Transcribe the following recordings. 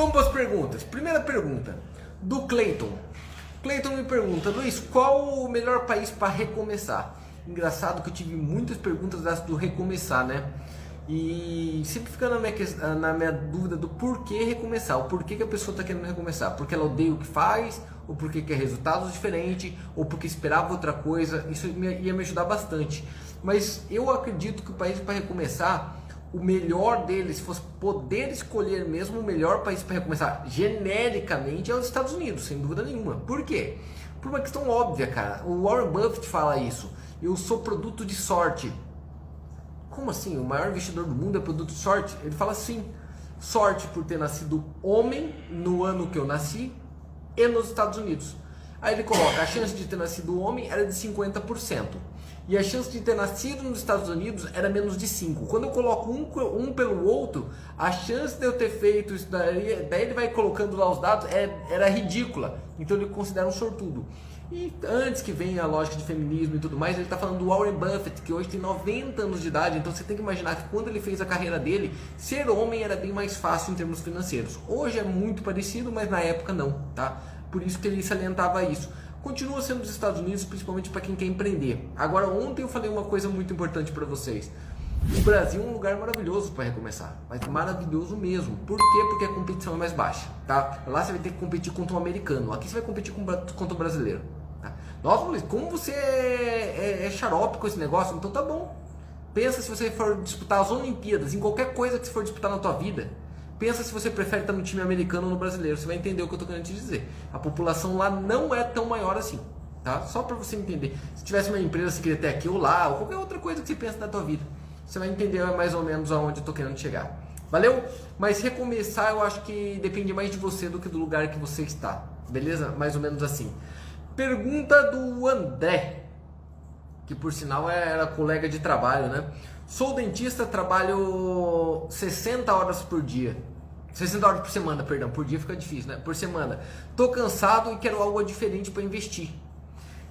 Vamos para as perguntas. Primeira pergunta, do Clayton. Clayton me pergunta, Luiz, qual o melhor país para recomeçar? Engraçado que eu tive muitas perguntas dessas do recomeçar, né? E sempre fica na minha, na minha dúvida do porquê recomeçar, o porquê que a pessoa está querendo recomeçar, porque ela odeia o que faz, ou porque quer resultados diferentes, ou porque esperava outra coisa, isso ia me ajudar bastante. Mas eu acredito que o país para recomeçar, o melhor deles, se fosse poder escolher mesmo o melhor país para recomeçar, genericamente, é os Estados Unidos, sem dúvida nenhuma. Por quê? Por uma questão óbvia, cara. O Warren Buffett fala isso. Eu sou produto de sorte. Como assim? O maior investidor do mundo é produto de sorte? Ele fala assim: sorte por ter nascido homem no ano que eu nasci e nos Estados Unidos. Aí ele coloca: a chance de ter nascido homem era de 50%. E a chance de ter nascido nos Estados Unidos era menos de 5. Quando eu coloco um, um pelo outro, a chance de eu ter feito isso daí, daí ele vai colocando lá os dados, é, era ridícula. Então ele considera um sortudo. E antes que venha a lógica de feminismo e tudo mais, ele está falando do Warren Buffett, que hoje tem 90 anos de idade, então você tem que imaginar que quando ele fez a carreira dele, ser homem era bem mais fácil em termos financeiros. Hoje é muito parecido, mas na época não, tá? Por isso que ele salientava isso. Continua sendo dos Estados Unidos, principalmente para quem quer empreender. Agora, ontem eu falei uma coisa muito importante para vocês. O Brasil é um lugar maravilhoso para recomeçar, mas maravilhoso mesmo. Por quê? Porque a competição é mais baixa, tá? Lá você vai ter que competir contra um americano, aqui você vai competir contra um brasileiro. Tá? Nossa, Luiz, como você é, é, é xarope com esse negócio? Então tá bom. Pensa se você for disputar as Olimpíadas, em qualquer coisa que você for disputar na tua vida. Pensa se você prefere estar no time americano ou no brasileiro. Você vai entender o que eu estou querendo te dizer. A população lá não é tão maior assim. Tá? Só para você entender. Se tivesse uma empresa, você queria ter aqui ou lá, ou qualquer outra coisa que você pensa na tua vida. Você vai entender mais ou menos aonde eu estou querendo chegar. Valeu? Mas recomeçar eu acho que depende mais de você do que do lugar que você está. Beleza? Mais ou menos assim. Pergunta do André, que por sinal era colega de trabalho, né? Sou dentista, trabalho 60 horas por dia. 60 horas por semana, perdão, por dia fica difícil, né? Por semana. Tô cansado e quero algo diferente para investir.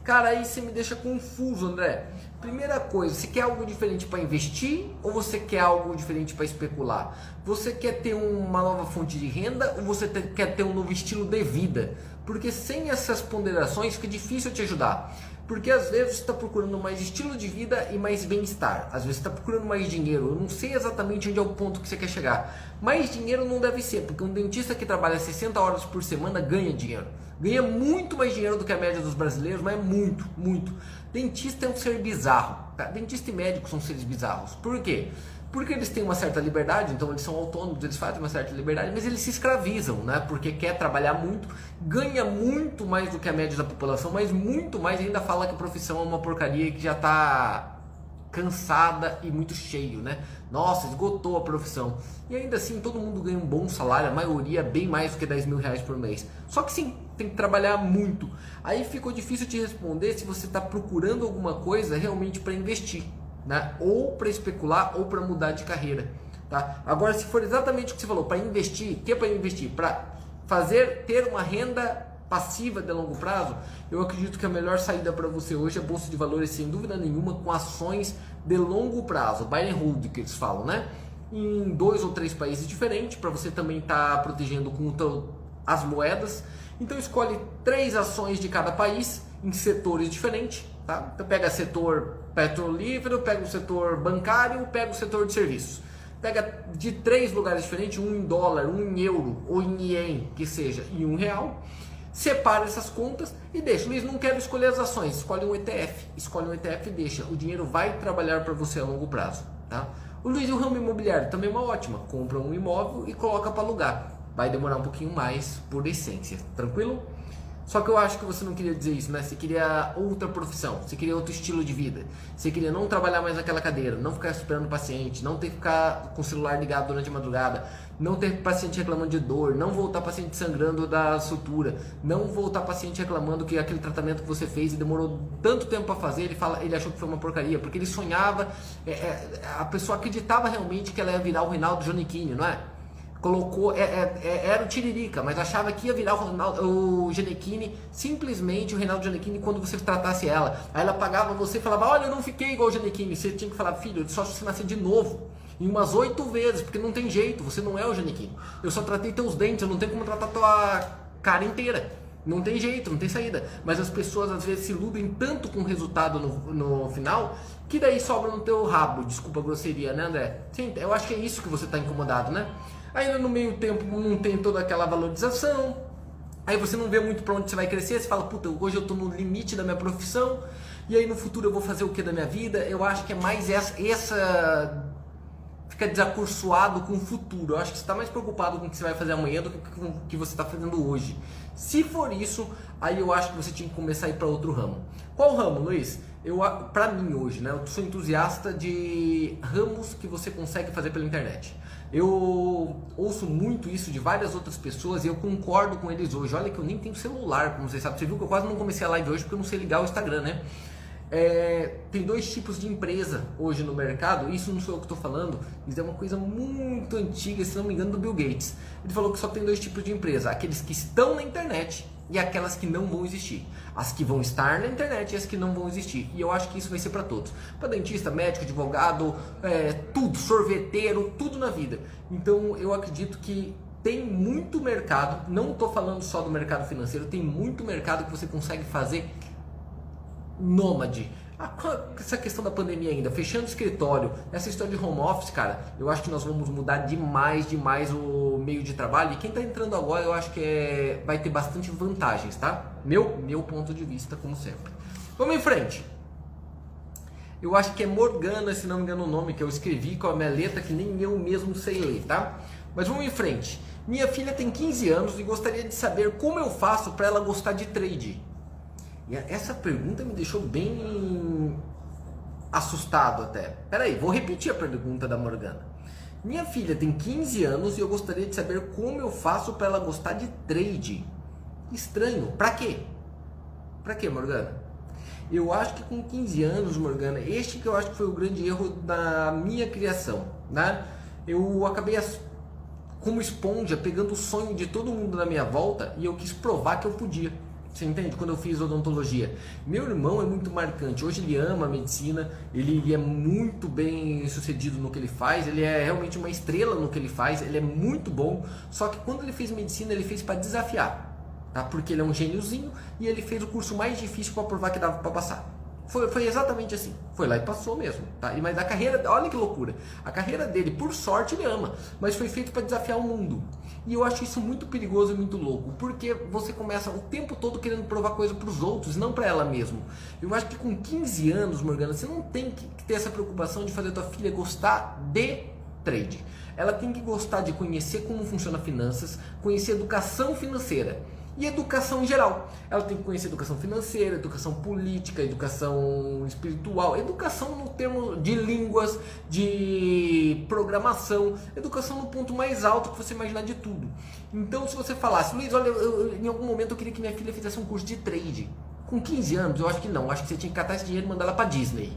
Cara, aí você me deixa confuso, André. Primeira coisa, você quer algo diferente para investir ou você quer algo diferente para especular? Você quer ter uma nova fonte de renda ou você quer ter um novo estilo de vida? Porque sem essas ponderações fica difícil te ajudar. Porque às vezes você está procurando mais estilo de vida e mais bem-estar. Às vezes está procurando mais dinheiro. Eu não sei exatamente onde é o ponto que você quer chegar. Mais dinheiro não deve ser, porque um dentista que trabalha 60 horas por semana ganha dinheiro. Ganha muito mais dinheiro do que a média dos brasileiros, mas é muito, muito. Dentista é um ser bizarro. Tá? Dentista e médico são seres bizarros. Por quê? Porque eles têm uma certa liberdade, então eles são autônomos, eles fazem uma certa liberdade, mas eles se escravizam, né? Porque quer trabalhar muito, ganha muito mais do que a média da população, mas muito mais ainda fala que a profissão é uma porcaria que já está cansada e muito cheio, né? Nossa, esgotou a profissão. E ainda assim, todo mundo ganha um bom salário, a maioria bem mais do que 10 mil reais por mês. Só que sim, tem que trabalhar muito. Aí ficou difícil te responder se você está procurando alguma coisa realmente para investir né? ou para especular ou para mudar de carreira. Tá? Agora, se for exatamente o que você falou, para investir, que é para investir? Para fazer, ter uma renda passiva de longo prazo, eu acredito que a melhor saída para você hoje é bolsa de valores, sem dúvida nenhuma, com ações de longo prazo, buy and hold que eles falam, né? Em dois ou três países diferentes, para você também estar tá protegendo contra as moedas. Então escolhe três ações de cada país em setores diferentes, tá? Então pega setor petrolífero, pega o setor bancário, pega o setor de serviços. Pega de três lugares diferentes, um em dólar, um em euro ou em ien, que seja, e um real. Separa essas contas e deixa. Luiz, não quero escolher as ações, escolhe um ETF. Escolhe um ETF e deixa. O dinheiro vai trabalhar para você a longo prazo. Tá? O Luiz, o ramo imobiliário também é uma ótima. Compra um imóvel e coloca para alugar. Vai demorar um pouquinho mais por essência. Tranquilo? Só que eu acho que você não queria dizer isso, né? Você queria outra profissão, você queria outro estilo de vida. Você queria não trabalhar mais naquela cadeira, não ficar esperando o paciente, não ter que ficar com o celular ligado durante a madrugada, não ter paciente reclamando de dor, não voltar paciente sangrando da sutura, não voltar paciente reclamando que aquele tratamento que você fez e demorou tanto tempo para fazer, ele fala, ele achou que foi uma porcaria, porque ele sonhava, é, é, a pessoa acreditava realmente que ela ia virar o Reinaldo Giannichini, não é? Colocou, é, é, é, era o Tiririca, mas achava que ia virar o, Ronaldo, o simplesmente o Reinaldo Genequini quando você tratasse ela. Aí ela pagava você e falava, olha, eu não fiquei igual o Genequini. Você tinha que falar, filho, só se nascer de novo. Em umas oito vezes, porque não tem jeito, você não é o Janequim. Eu só tratei teus dentes, eu não tenho como tratar tua cara inteira. Não tem jeito, não tem saída. Mas as pessoas às vezes se iludem tanto com o resultado no, no final que daí sobra no teu rabo. Desculpa a grosseria, né, André? Sim, eu acho que é isso que você está incomodado, né? Ainda no meio tempo não tem toda aquela valorização. Aí você não vê muito para onde você vai crescer. Você fala, puta, hoje eu estou no limite da minha profissão. E aí no futuro eu vou fazer o que da minha vida? Eu acho que é mais essa, essa fica desacursoado com o futuro. Eu acho que você está mais preocupado com o que você vai fazer amanhã do que com o que você está fazendo hoje. Se for isso, aí eu acho que você tinha que começar a ir para outro ramo. Qual ramo, Luiz? Eu, para mim hoje, né? Eu sou entusiasta de ramos que você consegue fazer pela internet. Eu ouço muito isso de várias outras pessoas e eu concordo com eles hoje. Olha que eu nem tenho celular, como vocês sabem. Você viu que eu quase não comecei a live hoje porque eu não sei ligar o Instagram, né? É, tem dois tipos de empresa hoje no mercado, isso não sou eu que estou falando, isso é uma coisa muito antiga, se não me engano, do Bill Gates. Ele falou que só tem dois tipos de empresa: aqueles que estão na internet e aquelas que não vão existir. As que vão estar na internet e as que não vão existir. E eu acho que isso vai ser para todos: para dentista, médico, advogado, é, tudo, sorveteiro, tudo na vida. Então eu acredito que tem muito mercado, não estou falando só do mercado financeiro, tem muito mercado que você consegue fazer nômade. Ah, essa questão da pandemia ainda, fechando o escritório, essa história de home office, cara, eu acho que nós vamos mudar demais, demais o meio de trabalho. E quem está entrando agora, eu acho que é, vai ter bastante vantagens, tá? Meu, meu ponto de vista, como sempre. Vamos em frente. Eu acho que é Morgana, se não me engano o nome, que eu escrevi com a minha letra que nem eu mesmo sei ler, tá? Mas vamos em frente. Minha filha tem 15 anos e gostaria de saber como eu faço para ela gostar de trade. Essa pergunta me deixou bem assustado até. Peraí, vou repetir a pergunta da Morgana. Minha filha tem 15 anos e eu gostaria de saber como eu faço para ela gostar de trade. Estranho. Pra quê? Pra quê, Morgana? Eu acho que com 15 anos, Morgana, este que eu acho que foi o grande erro da minha criação, né? Eu acabei como esponja pegando o sonho de todo mundo na minha volta e eu quis provar que eu podia. Você entende? Quando eu fiz odontologia. Meu irmão é muito marcante. Hoje ele ama a medicina, ele é muito bem sucedido no que ele faz, ele é realmente uma estrela no que ele faz, ele é muito bom. Só que quando ele fez medicina, ele fez para desafiar, tá? Porque ele é um gêniozinho e ele fez o curso mais difícil para provar que dava para passar. Foi, foi exatamente assim. Foi lá e passou mesmo. Tá? Mas a carreira, olha que loucura. A carreira dele, por sorte, ele ama. Mas foi feito para desafiar o mundo. E eu acho isso muito perigoso e muito louco. Porque você começa o tempo todo querendo provar coisa para os outros, não para ela mesmo. Eu acho que com 15 anos, Morgana, você não tem que ter essa preocupação de fazer tua filha gostar de trade. Ela tem que gostar de conhecer como funciona finanças, conhecer educação financeira e educação em geral. Ela tem que conhecer educação financeira, educação política, educação espiritual, educação no termo de línguas, de programação, educação no ponto mais alto que você imaginar de tudo. Então, se você falasse, Luiz, olha, eu, eu, em algum momento eu queria que minha filha fizesse um curso de trade. Com 15 anos, eu acho que não. Eu acho que você tinha que catar esse dinheiro e mandar ela para Disney.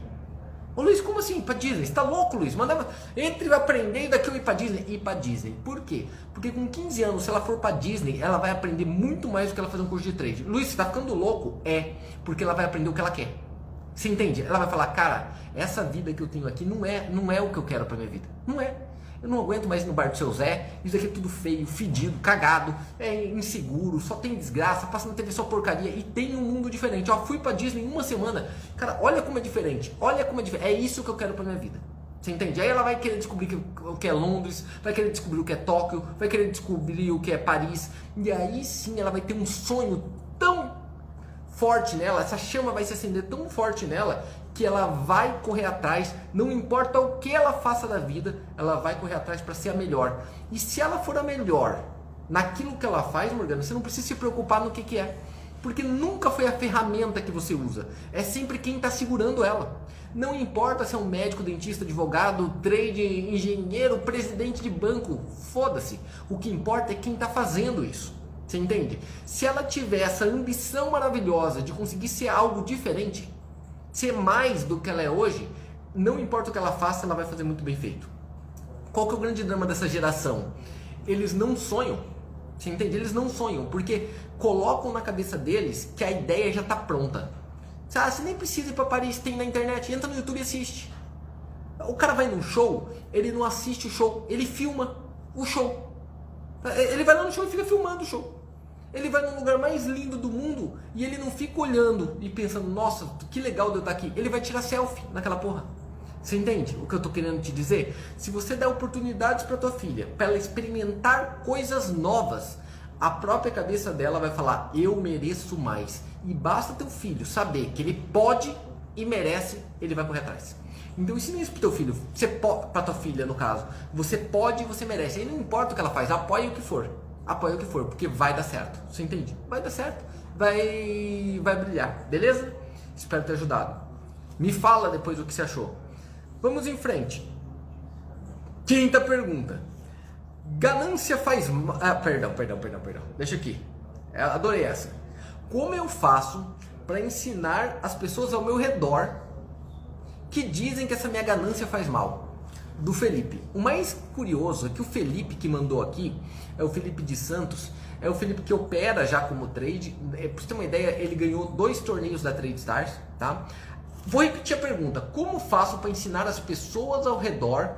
Ô Luiz, como assim? Pra Disney? Você tá louco, Luiz? Mandava entre aprender e daqui eu ir pra Disney. Ir pra Disney. Por quê? Porque com 15 anos, se ela for pra Disney, ela vai aprender muito mais do que ela fazer um curso de trade. Luiz, você tá ficando louco? É, porque ela vai aprender o que ela quer. Você entende? Ela vai falar, cara, essa vida que eu tenho aqui não é, não é o que eu quero pra minha vida. Não é. Eu não aguento mais ir no bar do seu Zé. Isso aqui é tudo feio, fedido, cagado, é inseguro, só tem desgraça, passa na TV só porcaria e tem um mundo diferente. Ó, fui pra Disney uma semana. Cara, olha como é diferente. Olha como é diferente. É isso que eu quero pra minha vida. Você entende? Aí ela vai querer descobrir o que é Londres, vai querer descobrir o que é Tóquio, vai querer descobrir o que é Paris. E aí sim ela vai ter um sonho tão forte nela, essa chama vai se acender tão forte nela que ela vai correr atrás, não importa o que ela faça da vida, ela vai correr atrás para ser a melhor. E se ela for a melhor naquilo que ela faz, Morgana, você não precisa se preocupar no que, que é. Porque nunca foi a ferramenta que você usa, é sempre quem está segurando ela. Não importa se é um médico, dentista, advogado, trade, engenheiro, presidente de banco, foda-se. O que importa é quem está fazendo isso. Você entende? Se ela tiver essa ambição maravilhosa de conseguir ser algo diferente, ser mais do que ela é hoje, não importa o que ela faça, ela vai fazer muito bem feito. Qual que é o grande drama dessa geração? Eles não sonham. Você entende? Eles não sonham, porque colocam na cabeça deles que a ideia já está pronta. Ah, você nem precisa ir para Paris, tem na internet, entra no YouTube e assiste. O cara vai num show, ele não assiste o show, ele filma o show. Ele vai lá no show e fica filmando o show. Ele vai num lugar mais lindo do mundo e ele não fica olhando e pensando, nossa, que legal de eu estar aqui. Ele vai tirar selfie naquela porra. Você entende o que eu estou querendo te dizer? Se você der oportunidades para tua filha, para ela experimentar coisas novas, a própria cabeça dela vai falar: eu mereço mais. E basta teu filho saber que ele pode e merece, ele vai correr atrás. Então ensina isso pro teu filho, você para tua filha no caso. Você pode e você merece. Aí não importa o que ela faz, apoie o que for. Apoie o que for, porque vai dar certo. Você entende? Vai dar certo. Vai vai brilhar, beleza? Espero ter ajudado. Me fala depois o que você achou. Vamos em frente. Quinta pergunta. Ganância faz mal. Ah, perdão, perdão, perdão, perdão. Deixa aqui. Eu é, adorei essa. Como eu faço para ensinar as pessoas ao meu redor que dizem que essa minha ganância faz mal? Do Felipe. O mais curioso é que o Felipe que mandou aqui é o Felipe de Santos. É o Felipe que opera já como trade. É, pra você ter uma ideia, ele ganhou dois torneios da Trade Stars, tá? Vou repetir a pergunta: como faço para ensinar as pessoas ao redor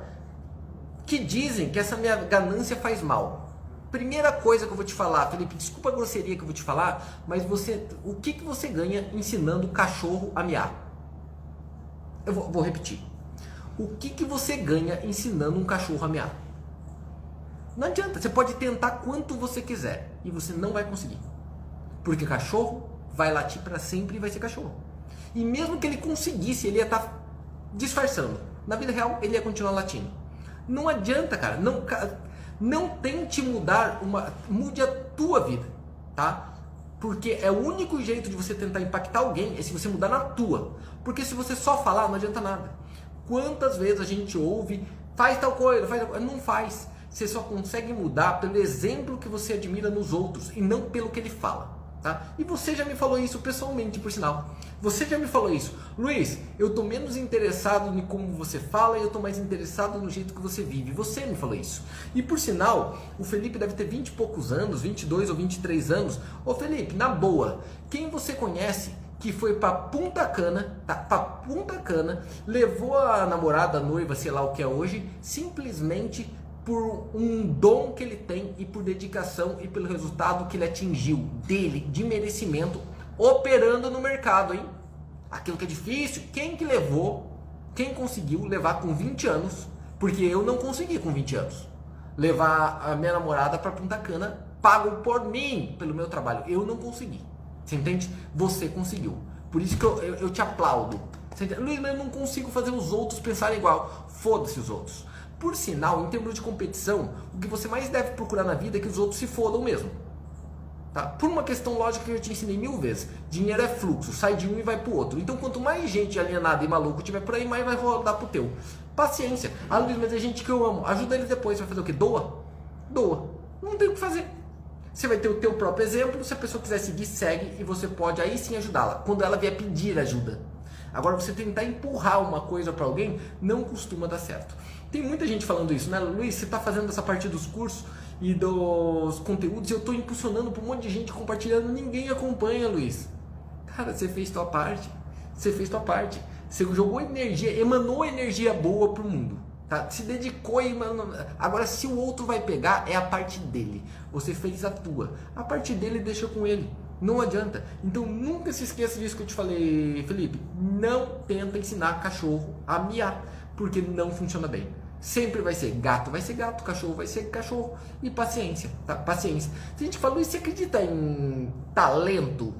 que dizem que essa minha ganância faz mal? Primeira coisa que eu vou te falar, Felipe, desculpa a grosseria que eu vou te falar, mas você, o que, que você ganha ensinando o cachorro a miar? Eu vou, vou repetir. O que, que você ganha ensinando um cachorro a miar? Não adianta, você pode tentar quanto você quiser e você não vai conseguir. Porque cachorro vai latir para sempre e vai ser cachorro. E mesmo que ele conseguisse, ele ia estar tá disfarçando. Na vida real, ele ia continuar latindo. Não adianta, cara. Não, não tente mudar uma. Mude a tua vida, tá? Porque é o único jeito de você tentar impactar alguém é se você mudar na tua. Porque se você só falar, não adianta nada. Quantas vezes a gente ouve, faz tal coisa, faz tal coisa. Não faz. Você só consegue mudar pelo exemplo que você admira nos outros e não pelo que ele fala. Tá? E você já me falou isso pessoalmente, por sinal. Você já me falou isso. Luiz, eu tô menos interessado em como você fala e eu tô mais interessado no jeito que você vive. Você me falou isso. E por sinal, o Felipe deve ter 20 e poucos anos, 22 ou 23 anos. Ô Felipe, na boa, quem você conhece que foi para Punta Cana, tá? Para Punta Cana, levou a namorada, a noiva, sei lá o que é hoje, simplesmente por um dom que ele tem e por dedicação e pelo resultado que ele atingiu dele, de merecimento, operando no mercado, hein? Aquilo que é difícil, quem que levou, quem conseguiu levar com 20 anos, porque eu não consegui com 20 anos, levar a minha namorada para Punta Cana, pago por mim, pelo meu trabalho. Eu não consegui. Você entende? Você conseguiu. Por isso que eu, eu, eu te aplaudo. Luiz, mas eu não consigo fazer os outros pensarem igual. Foda-se os outros. Por sinal, em termos de competição, o que você mais deve procurar na vida é que os outros se fodam mesmo. Tá? Por uma questão lógica que eu te ensinei mil vezes. Dinheiro é fluxo, sai de um e vai pro outro. Então quanto mais gente alienada e maluco tiver por aí, mais vai rodar pro teu. Paciência. Ah, Luiz, mas é gente que eu amo. Ajuda eles depois. Vai fazer o quê? Doa? Doa. Não tem o que fazer. Você vai ter o teu próprio exemplo. Se a pessoa quiser seguir, segue. E você pode aí sim ajudá-la. Quando ela vier pedir ajuda. Agora você tentar empurrar uma coisa para alguém não costuma dar certo. Tem muita gente falando isso, né? Luiz, você está fazendo essa parte dos cursos e dos conteúdos e eu estou impulsionando para um monte de gente compartilhando, ninguém acompanha, Luiz. Cara, você fez tua parte. Você fez tua parte. Você jogou energia, emanou energia boa pro mundo. Tá? Se dedicou e emanou. Agora, se o outro vai pegar, é a parte dele. Você fez a tua. A parte dele deixa com ele. Não adianta. Então nunca se esqueça disso que eu te falei, Felipe. Não tenta ensinar cachorro a miar porque não funciona bem. Sempre vai ser gato, vai ser gato, cachorro vai ser cachorro. E paciência, tá? Paciência. Se a gente falou, e você acredita em talento?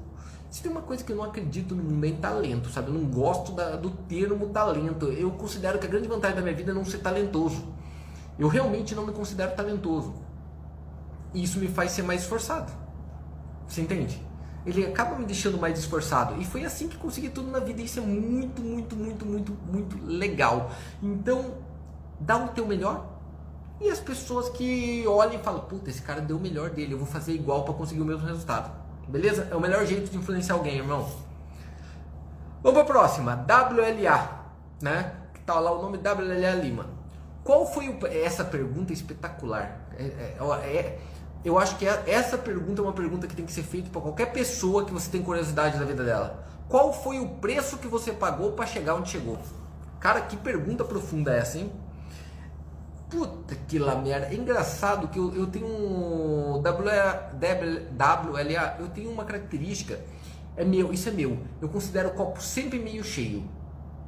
Se tem uma coisa que eu não acredito no mundo é em talento, sabe? Eu não gosto da, do termo talento. Eu considero que a grande vantagem da minha vida é não ser talentoso. Eu realmente não me considero talentoso. E isso me faz ser mais esforçado. Você entende? ele acaba me deixando mais esforçado. E foi assim que consegui tudo na vida. Isso é muito, muito, muito, muito, muito legal. Então, dá o teu melhor. E as pessoas que olham e falam, puta, esse cara deu o melhor dele, eu vou fazer igual para conseguir o mesmo resultado. Beleza? É o melhor jeito de influenciar alguém, irmão. Vamos para a próxima, WLA, né? Que tá lá o nome WLA Lima. Qual foi o... essa pergunta espetacular? É, é, é, eu acho que é, essa pergunta é uma pergunta que tem que ser feita para qualquer pessoa que você tem curiosidade da vida dela. Qual foi o preço que você pagou para chegar onde chegou? Cara, que pergunta profunda é essa, hein? Puta que lá merda. É engraçado que eu, eu tenho um WLA, eu tenho uma característica, é meu, isso é meu. Eu considero o copo sempre meio cheio,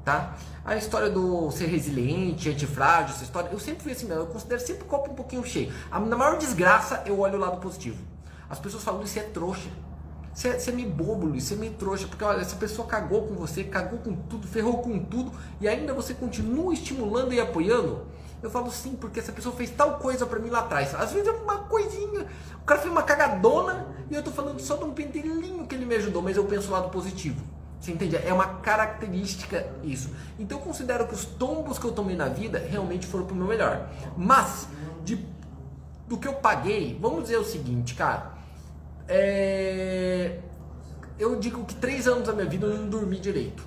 tá? A história do ser resiliente, antifrágil, essa história, eu sempre fui assim mesmo, eu considero sempre o copo um pouquinho cheio. na maior desgraça, eu olho o lado positivo. As pessoas falam, isso é trouxa. Você é, você é meio bobo, Luiz, você é meio trouxa, porque olha, essa pessoa cagou com você, cagou com tudo, ferrou com tudo, e ainda você continua estimulando e apoiando. Eu falo sim, porque essa pessoa fez tal coisa para mim lá atrás. Às vezes é uma coisinha. O cara fez uma cagadona e eu tô falando só de um pentelinho que ele me ajudou, mas eu penso o lado positivo. Você entende? É uma característica isso. Então eu considero que os tombos que eu tomei na vida realmente foram pro meu melhor. Mas, de, do que eu paguei, vamos dizer o seguinte, cara. É, eu digo que três anos da minha vida eu não dormi direito.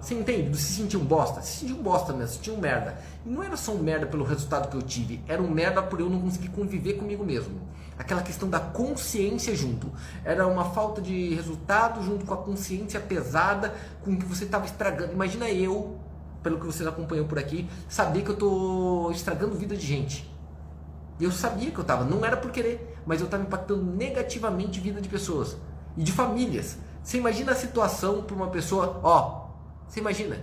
Você entende? Você sentiu um bosta? Você sentiu um bosta mesmo, sentiu um merda. E não era só um merda pelo resultado que eu tive, era um merda por eu não conseguir conviver comigo mesmo. Aquela questão da consciência junto. Era uma falta de resultado junto com a consciência pesada com que você estava estragando. Imagina eu, pelo que vocês acompanham por aqui, saber que eu estou estragando vida de gente. Eu sabia que eu estava, não era por querer, mas eu estava impactando negativamente vida de pessoas e de famílias. Você imagina a situação para uma pessoa, ó, você imagina?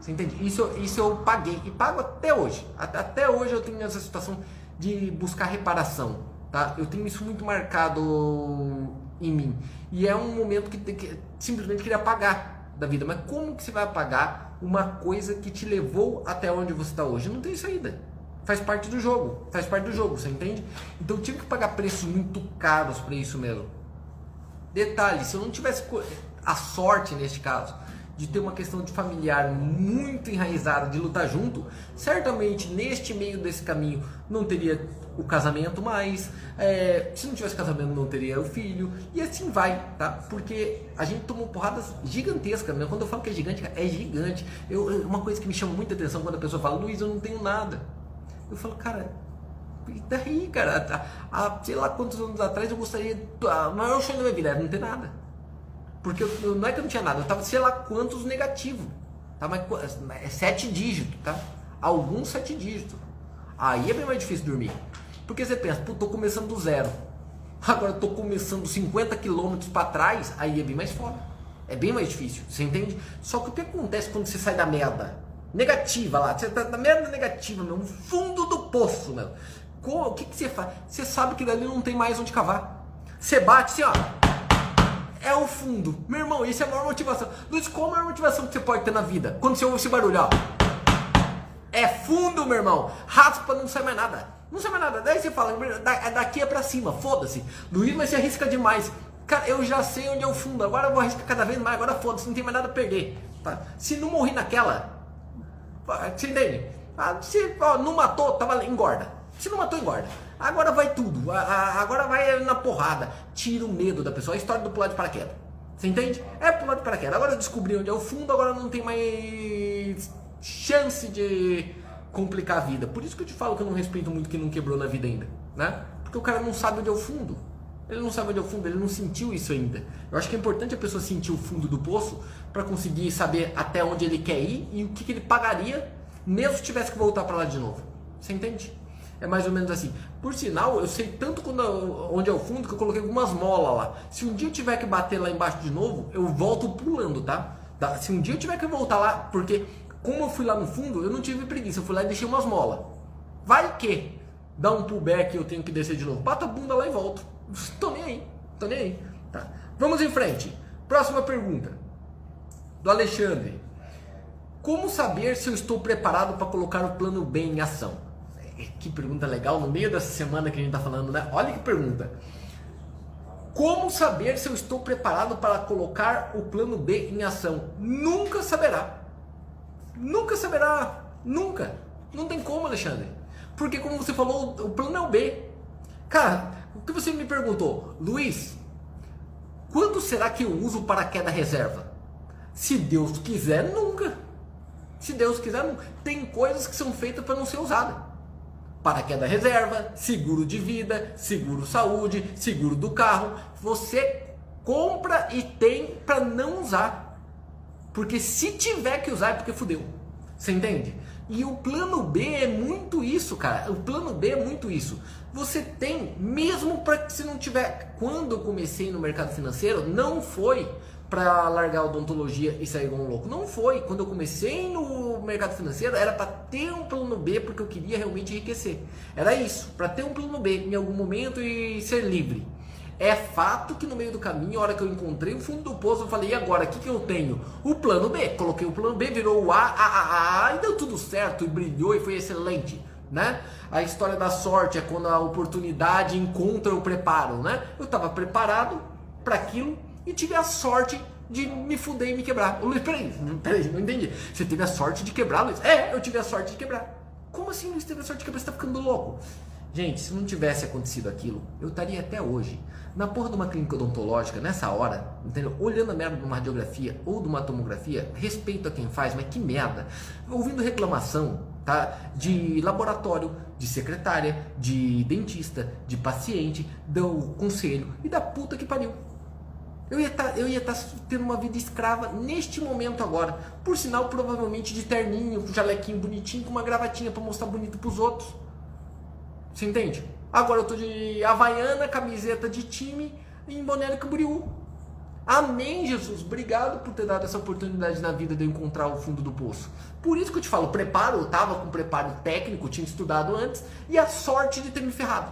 Você entende? Isso, isso eu paguei e pago até hoje. Até hoje eu tenho essa situação de buscar reparação. Tá? Eu tenho isso muito marcado em mim. E é um momento que, que simplesmente queria apagar da vida. Mas como que você vai apagar uma coisa que te levou até onde você está hoje? Não tem saída. Faz parte do jogo. Faz parte do jogo, você entende? Então eu tive que pagar preços muito caros para isso mesmo. Detalhe, se eu não tivesse a sorte neste caso de ter uma questão de familiar muito enraizada, de lutar junto, certamente neste meio desse caminho não teria o casamento mais, é, se não tivesse casamento não teria o filho, e assim vai, tá? Porque a gente tomou porradas gigantescas, né? quando eu falo que é gigante, é gigante. Eu, uma coisa que me chama muita atenção quando a pessoa fala, Luiz, eu não tenho nada. Eu falo, cara, e daí, cara? Há, sei lá quantos anos atrás eu gostaria, a maior sonho da minha vida era não ter nada. Porque eu, não é que eu não tinha nada, eu tava sei lá quantos negativos. Tá? Mas, é sete dígitos, tá? Alguns sete dígitos. Aí é bem mais difícil dormir. Porque você pensa, pô, tô começando do zero. Agora eu tô começando 50 quilômetros para trás, aí é bem mais foda. É bem mais difícil, você entende? Só que o que acontece quando você sai da merda? Negativa lá, você tá na merda negativa, meu, no fundo do poço, meu. O que, que você faz? Você sabe que dali não tem mais onde cavar. Você bate assim, ó é o fundo. Meu irmão, isso é a maior motivação. Luiz, qual a maior motivação que você pode ter na vida? Quando você ouve esse barulho, ó. É fundo, meu irmão. Raspa, não sai mais nada. Não sai mais nada. Daí você fala, é daqui é pra cima, foda-se. Luiz, mas você arrisca demais. Cara, eu já sei onde é o fundo. Agora eu vou arriscar cada vez mais. Agora foda-se, não tem mais nada a perder. Tá? Se não morrer naquela, você entende? Ah, se ó, não matou, tava, engorda. Se não matou, engorda. Agora vai tudo. Agora vai na porrada. Tira o medo da pessoa. A história do pular de paraquedas. Você entende? É pular de paraquedas. Agora eu descobri onde é o fundo, agora não tem mais chance de complicar a vida. Por isso que eu te falo que eu não respeito muito quem não quebrou na vida ainda, né? Porque o cara não sabe onde é o fundo. Ele não sabe onde é o fundo, ele não sentiu isso ainda. Eu acho que é importante a pessoa sentir o fundo do poço para conseguir saber até onde ele quer ir e o que, que ele pagaria mesmo se tivesse que voltar para lá de novo. Você entende? É mais ou menos assim. Por sinal, eu sei tanto quando, onde é o fundo que eu coloquei algumas molas lá. Se um dia eu tiver que bater lá embaixo de novo, eu volto pulando, tá? Se um dia eu tiver que voltar lá, porque como eu fui lá no fundo, eu não tive preguiça, eu fui lá e deixei umas molas. Vai que dá um pullback e eu tenho que descer de novo. Bata a bunda lá e volto. Tô nem aí, tô nem aí. Tá? Vamos em frente. Próxima pergunta. Do Alexandre. Como saber se eu estou preparado para colocar o plano B em ação? Que pergunta legal no meio dessa semana que a gente está falando, né? Olha que pergunta. Como saber se eu estou preparado para colocar o plano B em ação? Nunca saberá. Nunca saberá. Nunca. Não tem como, Alexandre. Porque, como você falou, o plano é o B. Cara, o que você me perguntou? Luiz, quando será que eu uso para queda reserva? Se Deus quiser, nunca. Se Deus quiser, nunca. Tem coisas que são feitas para não ser usadas paraquedas reserva, seguro de vida, seguro saúde, seguro do carro. Você compra e tem para não usar. Porque se tiver que usar é porque fudeu. Você entende? E o plano B é muito isso, cara. O plano B é muito isso. Você tem, mesmo para que se não tiver. Quando eu comecei no mercado financeiro, não foi para largar odontologia e sair igual um louco. Não foi. Quando eu comecei no mercado financeiro, era para ter um plano B porque eu queria realmente enriquecer. Era isso, para ter um plano B em algum momento e ser livre. É fato que no meio do caminho, a hora que eu encontrei o fundo do poço, eu falei, e agora, o que, que eu tenho? O plano B. Coloquei o plano B, virou o A, A, A, A, e deu tudo certo, e brilhou, e foi excelente. Né? A história da sorte é quando a oportunidade encontra o preparo, né? Eu estava preparado para aquilo, e tive a sorte de me fuder e me quebrar. Luiz, peraí, peraí, não entendi. Você teve a sorte de quebrar, Luiz? É, eu tive a sorte de quebrar. Como assim Luiz teve a sorte de quebrar? Você tá ficando louco? Gente, se não tivesse acontecido aquilo, eu estaria até hoje na porra de uma clínica odontológica, nessa hora, entendeu? Olhando a merda de uma radiografia ou de uma tomografia, respeito a quem faz, mas que merda. Ouvindo reclamação, tá? De laboratório, de secretária, de dentista, de paciente, do conselho e da puta que pariu. Eu ia tá, estar tá tendo uma vida escrava neste momento agora. Por sinal, provavelmente de terninho, com jalequinho bonitinho, com uma gravatinha para mostrar bonito para os outros. Você entende? Agora eu tô de havaiana, camiseta de time em boné Camboriú. Amém, Jesus. Obrigado por ter dado essa oportunidade na vida de eu encontrar o fundo do poço. Por isso que eu te falo, preparo, eu tava com preparo técnico, tinha estudado antes, e a sorte de ter me ferrado.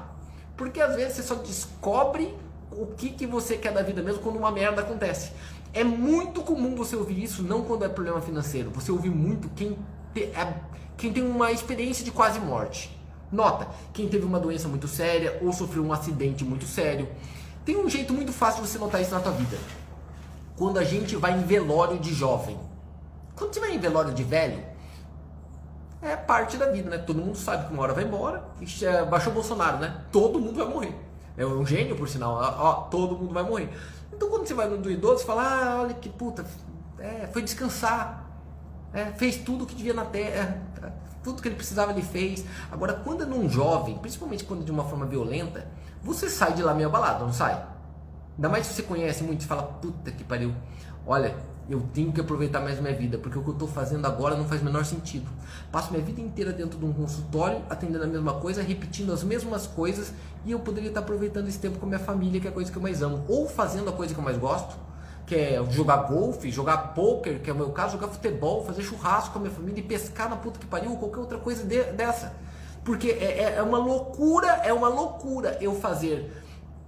Porque às vezes você só descobre o que, que você quer da vida mesmo quando uma merda acontece. É muito comum você ouvir isso, não quando é problema financeiro. Você ouve muito quem, te, é, quem tem uma experiência de quase morte. Nota, quem teve uma doença muito séria ou sofreu um acidente muito sério. Tem um jeito muito fácil de você notar isso na tua vida. Quando a gente vai em velório de jovem. Quando você vai em velório de velho, é parte da vida, né? Todo mundo sabe que uma hora vai embora. Baixou o Bolsonaro, né? Todo mundo vai morrer. É um gênio, por sinal. Ó, todo mundo vai morrer. Então quando você vai no do idoso, você fala, ah, olha que puta, é, foi descansar. É, fez tudo que devia na terra. Tudo que ele precisava ele fez. Agora, quando é num jovem, principalmente quando é de uma forma violenta, você sai de lá meio abalado, não sai? Ainda mais se você conhece muito e fala, puta que pariu. Olha, eu tenho que aproveitar mais minha vida, porque o que eu estou fazendo agora não faz o menor sentido. Passo minha vida inteira dentro de um consultório, atendendo a mesma coisa, repetindo as mesmas coisas, e eu poderia estar aproveitando esse tempo com minha família, que é a coisa que eu mais amo, ou fazendo a coisa que eu mais gosto, que é jogar golfe, jogar poker, que é o meu caso, jogar futebol, fazer churrasco com a minha família e pescar na puta que pariu, ou qualquer outra coisa de, dessa. Porque é, é, é, uma loucura, é uma loucura eu fazer,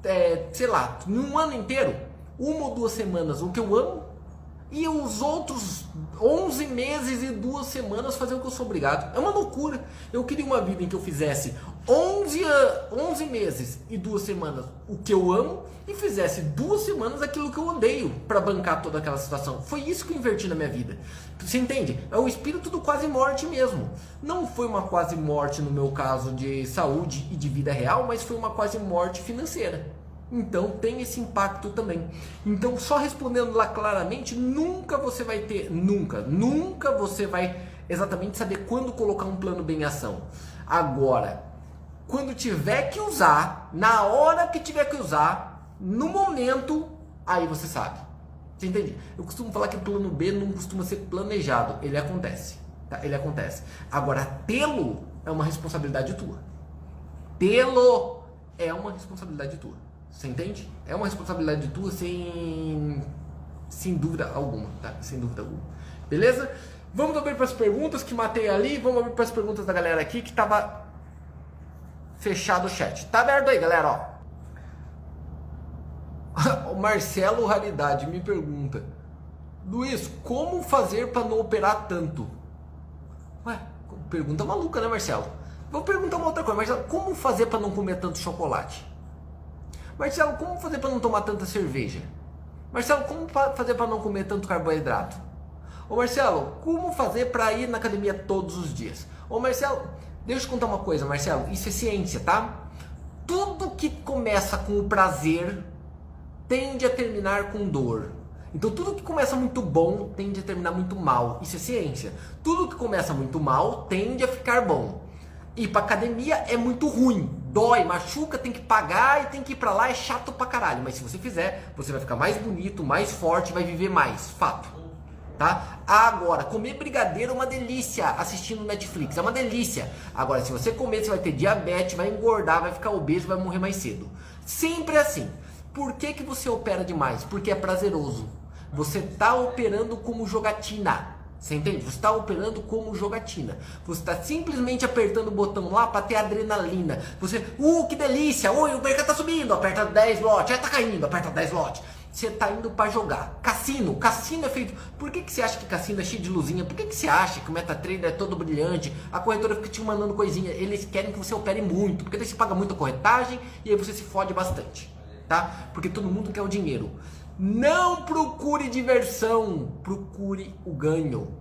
é, sei lá, num ano inteiro, uma ou duas semanas o que eu amo e os outros 11 meses e duas semanas fazer o que eu sou obrigado. É uma loucura. Eu queria uma vida em que eu fizesse 11, 11 meses e duas semanas o que eu amo e fizesse duas semanas aquilo que eu odeio para bancar toda aquela situação. Foi isso que eu inverti na minha vida. Você entende? É o espírito do quase morte mesmo. Não foi uma quase morte no meu caso de saúde e de vida real, mas foi uma quase morte financeira. Então tem esse impacto também. Então, só respondendo lá claramente, nunca você vai ter, nunca, nunca você vai exatamente saber quando colocar um plano bem em ação. Agora, quando tiver que usar, na hora que tiver que usar, no momento, aí você sabe. Você entende? Eu costumo falar que o plano B não costuma ser planejado, ele acontece. Tá? Ele acontece. Agora, tê-lo é uma responsabilidade tua. Tê-lo é uma responsabilidade tua. Você entende? É uma responsabilidade tua sem, sem dúvida alguma, tá? Sem dúvida alguma. Beleza? Vamos abrir para as perguntas que matei ali. Vamos abrir para as perguntas da galera aqui que tava fechado o chat. Tá aberto aí, galera, ó. o Marcelo Raridade me pergunta: Luiz, como fazer para não operar tanto? Ué, pergunta maluca, né, Marcelo? Vou perguntar uma outra coisa, Marcelo, como fazer para não comer tanto chocolate? Marcelo, como fazer para não tomar tanta cerveja? Marcelo, como fazer para não comer tanto carboidrato? Ô Marcelo, como fazer para ir na academia todos os dias? Ô Marcelo, deixa eu te contar uma coisa, Marcelo, isso é ciência, tá? Tudo que começa com o prazer tende a terminar com dor. Então tudo que começa muito bom tende a terminar muito mal. Isso é ciência. Tudo que começa muito mal tende a ficar bom. Ir para academia é muito ruim dói, machuca, tem que pagar e tem que ir para lá, é chato pra caralho. Mas se você fizer, você vai ficar mais bonito, mais forte, vai viver mais. Fato. tá? Agora, comer brigadeiro é uma delícia assistindo Netflix, é uma delícia. Agora, se você comer, você vai ter diabetes, vai engordar, vai ficar obeso, vai morrer mais cedo. Sempre assim. Por que, que você opera demais? Porque é prazeroso. Você está operando como jogatina. Você entende? Você está operando como jogatina. Você está simplesmente apertando o botão lá para ter adrenalina. Você, uh, que delícia! O mercado está subindo. Aperta 10 lotes, já está caindo, aperta 10 lotes. Você está indo para jogar. Cassino. Cassino é feito. Por que, que você acha que cassino é cheio de luzinha? Por que, que você acha que o MetaTrader é todo brilhante? A corretora fica te mandando coisinha. Eles querem que você opere muito. Porque daí você paga muita corretagem e aí você se fode bastante. Tá? Porque todo mundo quer o dinheiro. Não procure diversão. Procure o ganho.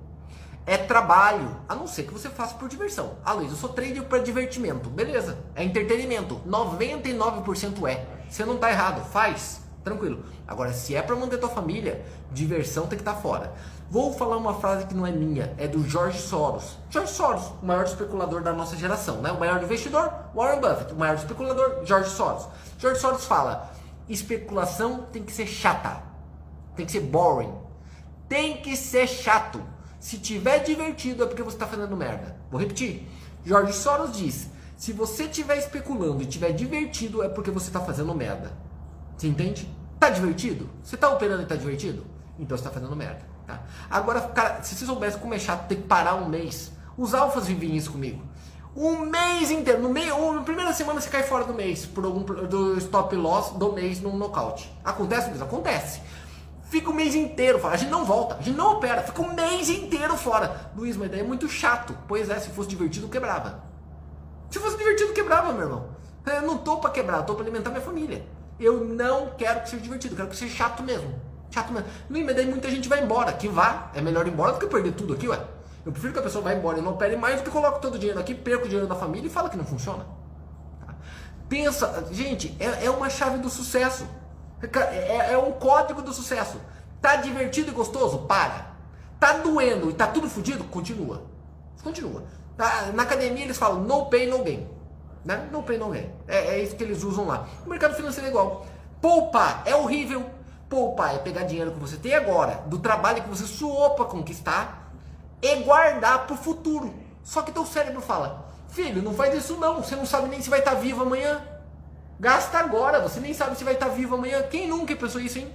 É trabalho, a não ser que você faça por diversão. Ah, Luiz, eu sou trader para divertimento. Beleza, é entretenimento. 99% é. Você não tá errado, faz tranquilo. Agora, se é para manter tua família, diversão tem que estar tá fora. Vou falar uma frase que não é minha, é do George Soros. George Soros, o maior especulador da nossa geração, né? O maior investidor, Warren Buffett. O maior especulador, George Soros. George Soros fala: especulação tem que ser chata, tem que ser boring, tem que ser chato. Se tiver divertido é porque você está fazendo merda. Vou repetir. George Soros diz: se você estiver especulando e estiver divertido é porque você está fazendo merda. Você entende? Tá divertido? Você tá operando e tá divertido? Então você tá fazendo merda. Tá? Agora, cara, se você soubesse como é chato ter que parar um mês, os alfas vivem isso comigo. Um mês inteiro, no meio, na primeira semana você cai fora do mês, por algum do stop loss do mês num nocaute. Acontece isso? Acontece. Fica o mês inteiro fora. A gente não volta, a gente não opera, fica o mês inteiro fora. Luiz, mas daí é muito chato. Pois é, se fosse divertido, quebrava. Se fosse divertido, quebrava, meu irmão. Eu não tô para quebrar, eu tô para alimentar minha família. Eu não quero que seja divertido, quero que seja chato mesmo. Chato mesmo. Mas daí muita gente vai embora. Que vá. É melhor ir embora do que perder tudo aqui, ué. Eu prefiro que a pessoa vá embora e não opere mais do que coloque todo o dinheiro aqui, perca o dinheiro da família e fala que não funciona. Tá? Pensa, gente, é, é, uma chave do sucesso. É, é um código do sucesso. Tá divertido e gostoso? Para. Tá doendo e tá tudo fodido? Continua. Continua. Tá? Na academia eles falam no pain, no gain. Né? No pay, no gain. É, é isso que eles usam lá. O mercado financeiro é igual. Poupar é horrível. Poupar é pegar dinheiro que você tem agora, do trabalho que você suou para conquistar, e guardar para o futuro. Só que teu cérebro fala, filho, não faz isso não, você não sabe nem se vai estar tá vivo amanhã. Gasta agora, você nem sabe se vai estar tá vivo amanhã. Quem nunca pensou isso, hein?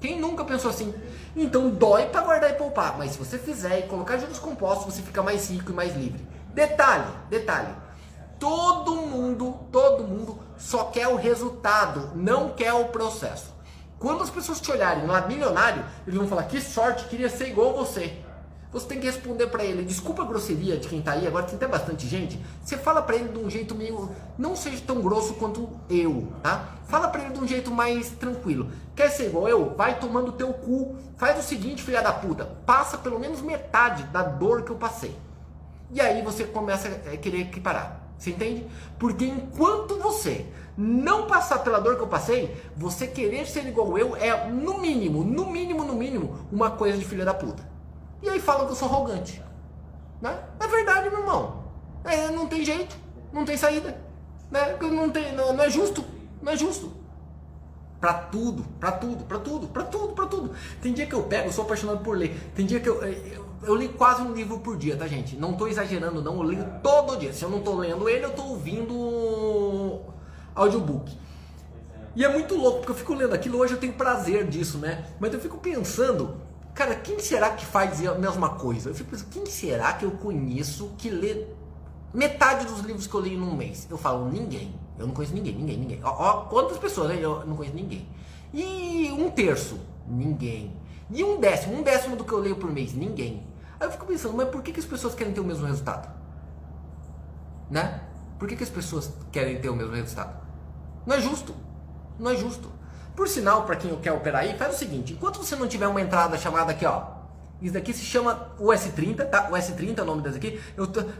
Quem nunca pensou assim? Então dói para guardar e poupar, mas se você fizer e colocar juros compostos, você fica mais rico e mais livre. Detalhe, detalhe. Todo mundo, todo mundo só quer o resultado, não quer o processo. Quando as pessoas te olharem lá milionário, eles vão falar: "Que sorte, queria ser igual você". Você tem que responder para ele, desculpa a grosseria de quem tá aí, agora tem até bastante gente. Você fala para ele de um jeito meio, não seja tão grosso quanto eu, tá? Fala para ele de um jeito mais tranquilo. Quer ser igual eu? Vai tomando teu cu. Faz o seguinte, filha da puta, passa pelo menos metade da dor que eu passei. E aí você começa a querer equiparar. Você entende? Porque enquanto você não passar pela dor que eu passei, você querer ser igual eu é, no mínimo, no mínimo, no mínimo, uma coisa de filha da puta. E aí falam que eu sou arrogante. Né? É verdade, meu irmão. É, não tem jeito, não tem saída. Né? Não, tem, não, não é justo, não é justo. Pra tudo, pra tudo, pra tudo, pra tudo, pra tudo. Tem dia que eu pego, eu sou apaixonado por ler. Tem dia que eu, eu eu li quase um livro por dia, tá, gente? Não tô exagerando, não. Eu leio todo dia. Se eu não tô lendo ele, eu tô ouvindo audiobook. E é muito louco, porque eu fico lendo aquilo. Hoje eu tenho prazer disso, né? Mas eu fico pensando, cara, quem será que faz a mesma coisa? Eu fico pensando, quem será que eu conheço que lê metade dos livros que eu leio num mês? Eu falo, ninguém. Eu não conheço ninguém, ninguém, ninguém. Ó, ó quantas pessoas, né? Eu não conheço ninguém. E um terço, ninguém. E um décimo, um décimo do que eu leio por mês, ninguém. Aí eu fico pensando, mas por que, que as pessoas querem ter o mesmo resultado? Né? Por que, que as pessoas querem ter o mesmo resultado? Não é justo. Não é justo. Por sinal, para quem quer operar aí, faz o seguinte: enquanto você não tiver uma entrada chamada aqui, ó. Isso daqui se chama o S30, tá? O S30 é o nome desse aqui.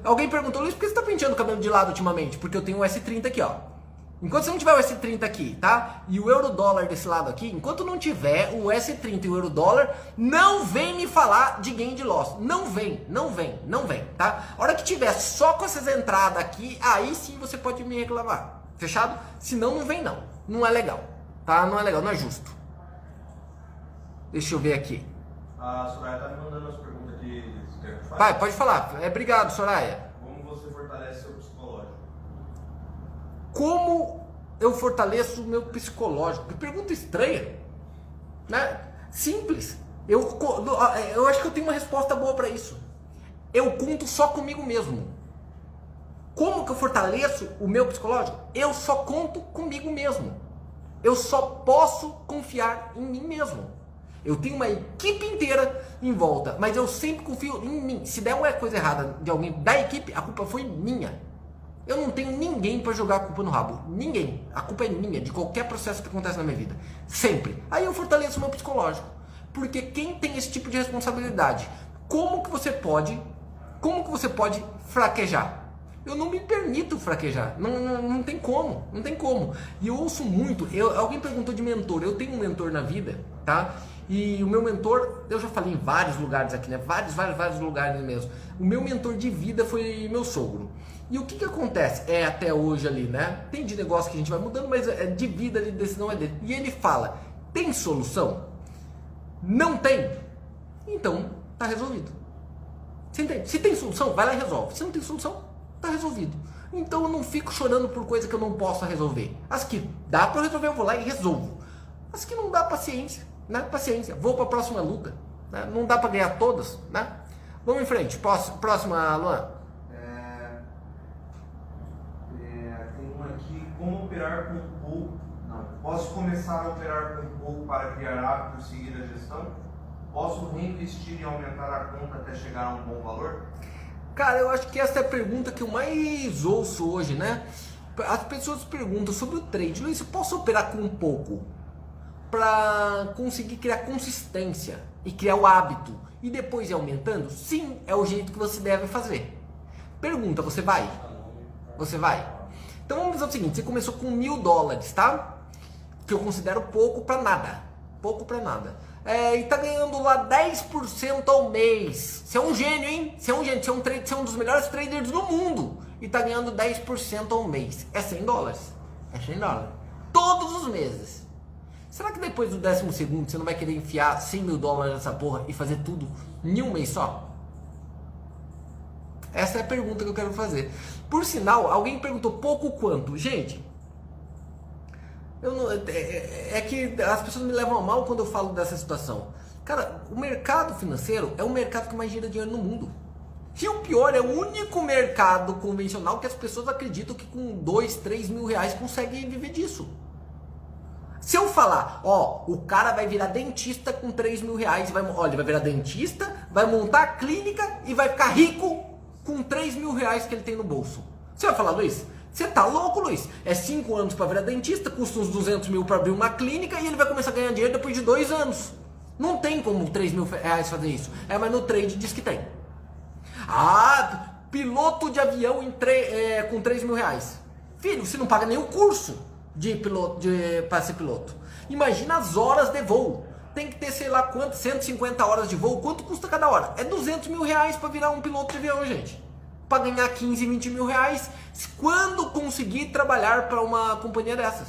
Alguém perguntou, Luiz, por que você está penteando o cabelo de lado ultimamente? Porque eu tenho o S30 aqui, ó. Enquanto você não tiver o S30 aqui, tá? E o euro dólar desse lado aqui, enquanto não tiver o S30 e o euro dólar, não vem me falar de gain de loss. Não vem, não vem, não vem, tá? A hora que tiver só com essas entradas aqui, aí sim você pode me reclamar. Fechado? Senão não vem não. Não é legal, tá? Não é legal, não é justo. Deixa eu ver aqui. A Soraya tá me mandando as perguntas aqui. Vai, pode falar. É, obrigado, Soraya. Como você fortalece seu psicológico? Como eu fortaleço o meu psicológico? Que pergunta estranha. Né? Simples. Eu, eu acho que eu tenho uma resposta boa para isso. Eu conto só comigo mesmo. Como que eu fortaleço o meu psicológico? Eu só conto comigo mesmo. Eu só posso confiar em mim mesmo. Eu tenho uma equipe inteira em volta, mas eu sempre confio em mim. Se der uma coisa errada de alguém da equipe, a culpa foi minha. Eu não tenho ninguém para jogar a culpa no rabo. Ninguém. A culpa é minha, de qualquer processo que acontece na minha vida. Sempre. Aí eu fortaleço o meu psicológico. Porque quem tem esse tipo de responsabilidade, como que você pode, como que você pode fraquejar? Eu não me permito fraquejar. Não, não, não tem como. Não tem como. E eu ouço muito. Eu, alguém perguntou de mentor. Eu tenho um mentor na vida, tá? E o meu mentor, eu já falei em vários lugares aqui, né? Vários, vários, vários lugares mesmo. O meu mentor de vida foi meu sogro. E o que que acontece? É até hoje ali, né? Tem de negócio que a gente vai mudando, mas é de vida, de decisão é dele. E ele fala: tem solução? Não tem? Então, tá resolvido. Se tem solução, vai lá e resolve. Se não tem solução, tá resolvido. Então eu não fico chorando por coisa que eu não posso resolver. As que dá para resolver, eu vou lá e resolvo. As que não dá paciência né? Paciência, vou para a próxima luta. Né? Não dá para ganhar todas, né? Vamos em frente. Próxima, Luan. É, é, tem uma aqui, como operar com pouco. Não. Posso começar a operar com pouco para criar hábitos e seguir a gestão? Posso reinvestir e aumentar a conta até chegar a um bom valor? Cara, eu acho que essa é a pergunta que eu mais ouço hoje, né? As pessoas perguntam sobre o trade. Luiz, posso operar com pouco? para conseguir criar consistência e criar o hábito e depois ir aumentando? Sim, é o jeito que você deve fazer. Pergunta, você vai? Você vai? Então vamos fazer o seguinte: você começou com mil dólares, tá? Que eu considero pouco para nada. Pouco para nada. É, e tá ganhando lá 10% ao mês. Você é um gênio, hein? Você é um gênio, você é um, é um dos melhores traders do mundo. E tá ganhando 10% ao mês. É 100 dólares. É 100 dólares. Todos os meses. Será que depois do décimo segundo você não vai querer enfiar 100 mil dólares nessa porra e fazer tudo em um mês só? Essa é a pergunta que eu quero fazer. Por sinal, alguém perguntou pouco quanto. Gente, eu não, é, é, é, que as pessoas me levam a mal quando eu falo dessa situação. Cara, o mercado financeiro é o mercado que mais gira dinheiro no mundo. E o pior, é o único mercado convencional que as pessoas acreditam que com 2, 3 mil reais conseguem viver disso. Se eu falar, ó, o cara vai virar dentista com 3 mil reais, vai, ó, ele vai virar dentista, vai montar a clínica e vai ficar rico com 3 mil reais que ele tem no bolso. Você vai falar, Luiz, você tá louco, Luiz? É 5 anos para virar dentista, custa uns 200 mil para abrir uma clínica e ele vai começar a ganhar dinheiro depois de 2 anos. Não tem como 3 mil reais fazer isso. É, mas no trade diz que tem. Ah, piloto de avião é, com 3 mil reais. Filho, você não paga o curso de piloto de para ser piloto. Imagina as horas de voo. Tem que ter sei lá quanto, 150 horas de voo. Quanto custa cada hora? É 200 mil reais para virar um piloto de avião, gente. Para ganhar 15, 20 mil reais quando conseguir trabalhar para uma companhia dessas.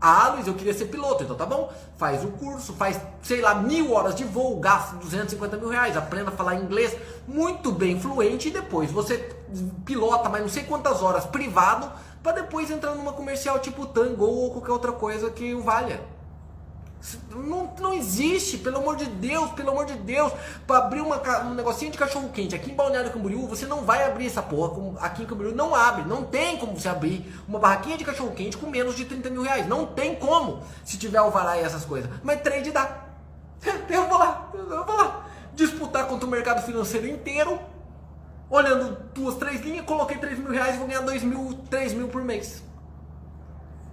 Ah, Luiz, eu queria ser piloto, então tá bom. Faz o curso, faz, sei lá, mil horas de voo, gasta 250 mil reais, aprenda a falar inglês muito bem fluente e depois você pilota mais não sei quantas horas privado para depois entrar numa comercial tipo Tango ou qualquer outra coisa que o valha. Não, não existe, pelo amor de Deus, pelo amor de Deus, para abrir uma, um negocinho de cachorro quente aqui em Balneário Camboriú, você não vai abrir essa porra, aqui em Camboriú não abre, não tem como você abrir uma barraquinha de cachorro quente com menos de 30 mil reais, não tem como, se tiver alvará e essas coisas, mas trade dá, eu vou lá, eu vou lá, disputar contra o mercado financeiro inteiro, olhando duas, três linhas, coloquei 3 mil reais e vou ganhar 2 mil, 3 mil por mês.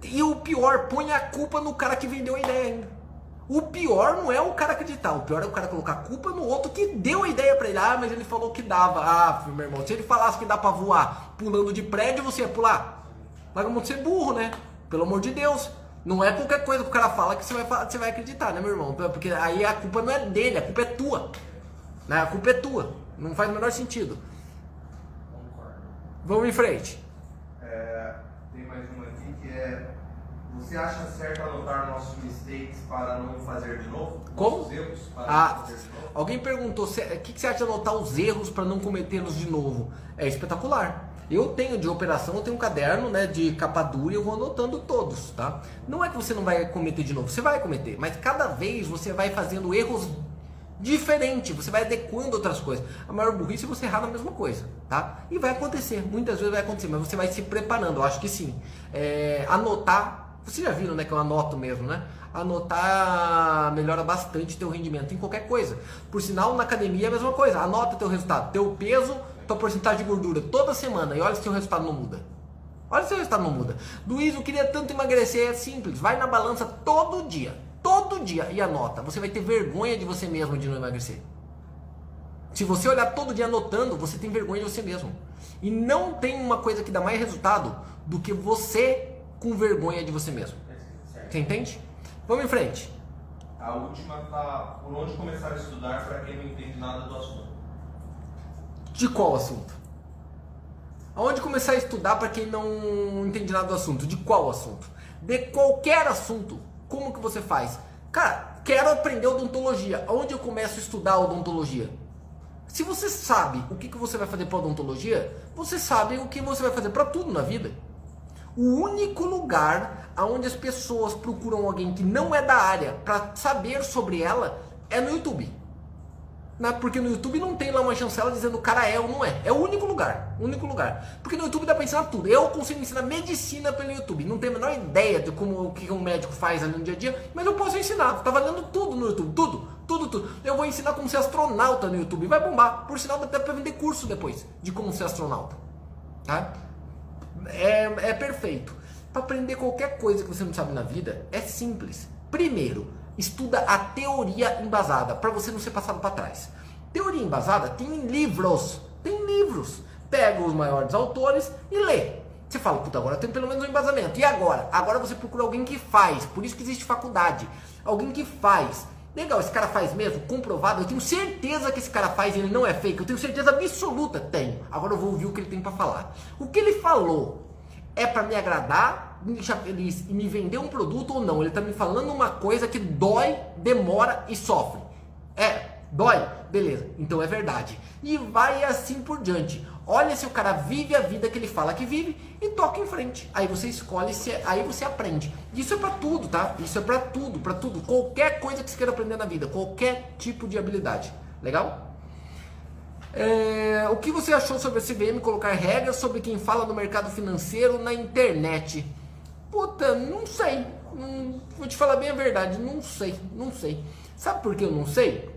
E o pior, põe a culpa no cara que vendeu a ideia ainda. O pior não é o cara acreditar, o pior é o cara colocar a culpa no outro que deu a ideia para ele. Ah, mas ele falou que dava. Ah, meu irmão, se ele falasse que dá para voar pulando de prédio, você ia pular? Larga muito ser burro, né? Pelo amor de Deus. Não é qualquer coisa que o cara fala que você vai, você vai acreditar, né, meu irmão? Porque aí a culpa não é dele, a culpa é tua. Né? A culpa é tua. Não faz o menor sentido. Vamos em frente. É, tem mais uma aqui que é Você acha certo anotar nossos mistakes para não fazer de novo? Como? Nossos erros para Ah, não fazer de novo? alguém perguntou o que, que você acha de anotar os erros para não cometê-los de novo? É espetacular. Eu tenho de operação, eu tenho um caderno né, de capa dura e eu vou anotando todos, tá? Não é que você não vai cometer de novo, você vai cometer, mas cada vez você vai fazendo erros diferentes, você vai adequando outras coisas. A maior burrice é você errar na mesma coisa, tá? E vai acontecer, muitas vezes vai acontecer, mas você vai se preparando, eu acho que sim. É, anotar, vocês já viram né, que eu anoto mesmo, né? Anotar melhora bastante teu rendimento em qualquer coisa. Por sinal, na academia é a mesma coisa, anota teu resultado, teu peso, tua porcentagem de gordura toda semana e olha se teu resultado não muda. Olha se o resultado não muda. Luiz, eu queria tanto emagrecer, é simples. Vai na balança todo dia. Todo dia e anota. Você vai ter vergonha de você mesmo de não emagrecer. Se você olhar todo dia anotando, você tem vergonha de você mesmo. E não tem uma coisa que dá mais resultado do que você com vergonha de você mesmo. Você entende? Vamos em frente. A última tá por onde começar a estudar para quem não entende nada do assunto. De qual assunto? Aonde começar a estudar para quem não entende nada do assunto? De qual assunto? De qualquer assunto. Como que você faz? Cara, quero aprender odontologia. Aonde eu começo a estudar odontologia? Se você sabe o que, que você vai fazer para odontologia, você sabe o que você vai fazer para tudo na vida. O único lugar onde as pessoas procuram alguém que não é da área para saber sobre ela é no YouTube. Porque no YouTube não tem lá uma chancela dizendo o cara é ou não é. É o único lugar. Único lugar. Porque no YouTube dá pra ensinar tudo. Eu consigo ensinar medicina pelo YouTube. Não tenho a menor ideia de como o que um médico faz ali no dia a dia, mas eu posso ensinar. Tá valendo tudo no YouTube. Tudo, tudo, tudo. Eu vou ensinar como ser astronauta no YouTube. Vai bombar. Por sinal, dá até pra vender curso depois de como ser astronauta. Tá? É, é perfeito. Para aprender qualquer coisa que você não sabe na vida, é simples. Primeiro, estuda a teoria embasada, para você não ser passado para trás. Teoria embasada tem em livros, tem livros. Pega os maiores autores e lê. Você fala, puta, agora tem pelo menos um embasamento. E agora? Agora você procura alguém que faz. Por isso que existe faculdade. Alguém que faz. Legal, esse cara faz mesmo, comprovado. Eu tenho certeza que esse cara faz ele não é fake. Eu tenho certeza absoluta. Tenho. Agora eu vou ouvir o que ele tem para falar. O que ele falou é para me agradar, me deixar feliz e me vender um produto ou não? Ele tá me falando uma coisa que dói, demora e sofre. É, dói? Beleza, então é verdade. E vai assim por diante. Olha se o cara vive a vida que ele fala que vive e toca em frente. Aí você escolhe, se, aí você aprende. Isso é para tudo, tá? Isso é para tudo, para tudo. Qualquer coisa que você queira aprender na vida, qualquer tipo de habilidade. Legal? É, o que você achou sobre a CVM colocar regras sobre quem fala no mercado financeiro na internet? Puta, não sei. Não, vou te falar bem a verdade, não sei, não sei. Sabe por que eu não sei?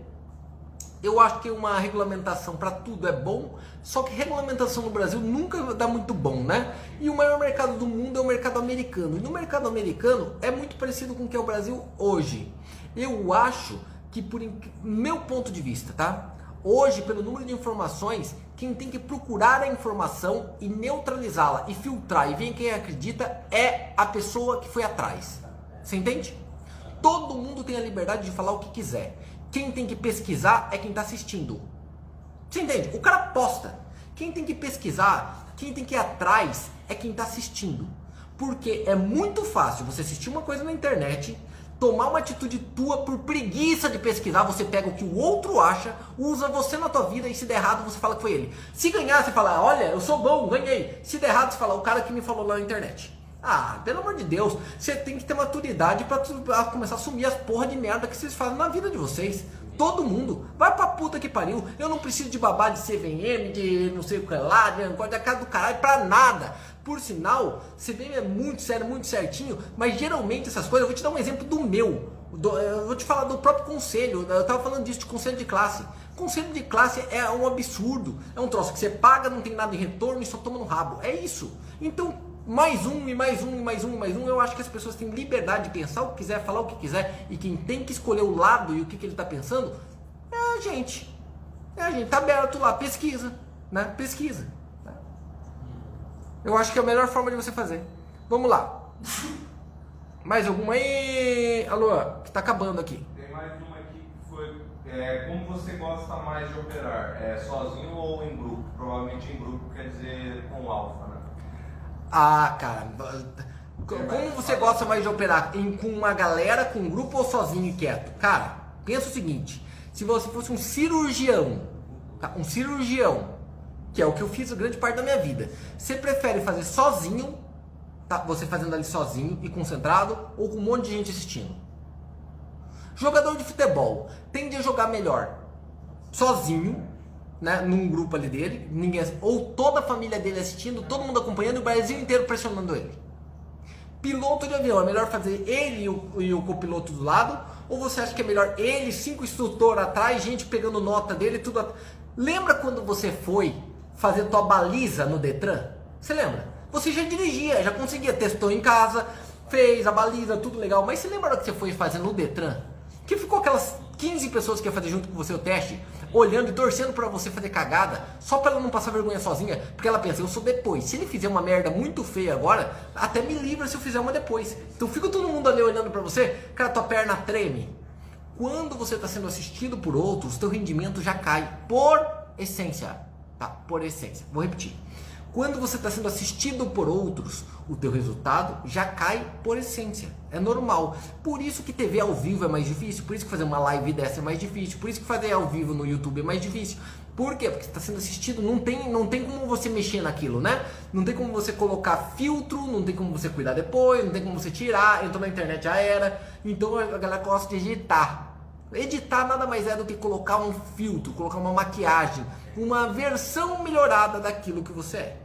Eu acho que uma regulamentação para tudo é bom, só que regulamentação no Brasil nunca dá muito bom, né? E o maior mercado do mundo é o mercado americano. E no mercado americano é muito parecido com o que é o Brasil hoje. Eu acho que, por meu ponto de vista, tá? Hoje, pelo número de informações, quem tem que procurar a informação e neutralizá-la e filtrar e ver quem acredita é a pessoa que foi atrás. Você entende? Todo mundo tem a liberdade de falar o que quiser. Quem tem que pesquisar é quem está assistindo. Você entende? O cara posta. Quem tem que pesquisar, quem tem que ir atrás é quem está assistindo. Porque é muito fácil você assistir uma coisa na internet, tomar uma atitude tua por preguiça de pesquisar, você pega o que o outro acha, usa você na tua vida e se der errado você fala que foi ele. Se ganhar, você fala, olha, eu sou bom, ganhei. Se der errado, você fala, o cara que me falou lá na internet. Ah, pelo amor de Deus, você tem que ter maturidade para começar a assumir as porra de merda que vocês fazem na vida de vocês. Todo mundo. Vai pra puta que pariu. Eu não preciso de babá de CVM, de não sei o que lá, de da casa do caralho, pra nada. Por sinal, CVM é muito sério, muito certinho, mas geralmente essas coisas, eu vou te dar um exemplo do meu. Do, eu vou te falar do próprio conselho. Eu tava falando disso de conselho de classe. Conselho de classe é um absurdo. É um troço que você paga, não tem nada em retorno e só toma no rabo. É isso. Então, mais um e mais um e mais um e mais um. Eu acho que as pessoas têm liberdade de pensar o que quiser, falar o que quiser. E quem tem que escolher o lado e o que, que ele está pensando é a gente. É a gente. Tá aberto lá, pesquisa. Né? Pesquisa. Tá? Eu acho que é a melhor forma de você fazer. Vamos lá. Mais alguma aí? Alô, que tá acabando aqui. Tem mais uma aqui que foi. É, como você gosta mais de operar? É, sozinho ou em grupo? Provavelmente em grupo quer dizer com alfa, né? Ah, cara, Como você gosta mais de operar? Em, com uma galera, com um grupo ou sozinho e quieto? Cara, pensa o seguinte: se você fosse um cirurgião, tá? um cirurgião, que é o que eu fiz grande parte da minha vida, você prefere fazer sozinho, tá? você fazendo ali sozinho e concentrado, ou com um monte de gente assistindo? Jogador de futebol tende a jogar melhor sozinho, né, num grupo ali dele, ninguém, ou toda a família dele assistindo, todo mundo acompanhando e o Brasil inteiro pressionando ele. Piloto de avião, é melhor fazer ele e o, e o copiloto do lado? Ou você acha que é melhor ele, cinco instrutores atrás, gente pegando nota dele, tudo. At... Lembra quando você foi fazer tua baliza no Detran? Você lembra? Você já dirigia, já conseguia, testou em casa, fez a baliza, tudo legal. Mas você lembra que você foi fazer no Detran? Que ficou aquelas 15 pessoas que ia fazer junto com você o teste, olhando e torcendo para você fazer cagada, só para ela não passar vergonha sozinha, porque ela pensa, eu sou depois. Se ele fizer uma merda muito feia agora, até me livra se eu fizer uma depois. Então fica todo mundo ali olhando para você, cara, tua perna treme. Quando você está sendo assistido por outros, teu rendimento já cai por essência, tá? Por essência. Vou repetir. Quando você está sendo assistido por outros, o teu resultado já cai por essência. É normal. Por isso que TV ao vivo é mais difícil, por isso que fazer uma live dessa é mais difícil, por isso que fazer ao vivo no YouTube é mais difícil. Por quê? Porque está sendo assistido, não tem, não tem como você mexer naquilo, né? Não tem como você colocar filtro, não tem como você cuidar depois, não tem como você tirar, entrou na internet já era. Então a galera gosta de editar. Editar nada mais é do que colocar um filtro, colocar uma maquiagem, uma versão melhorada daquilo que você é.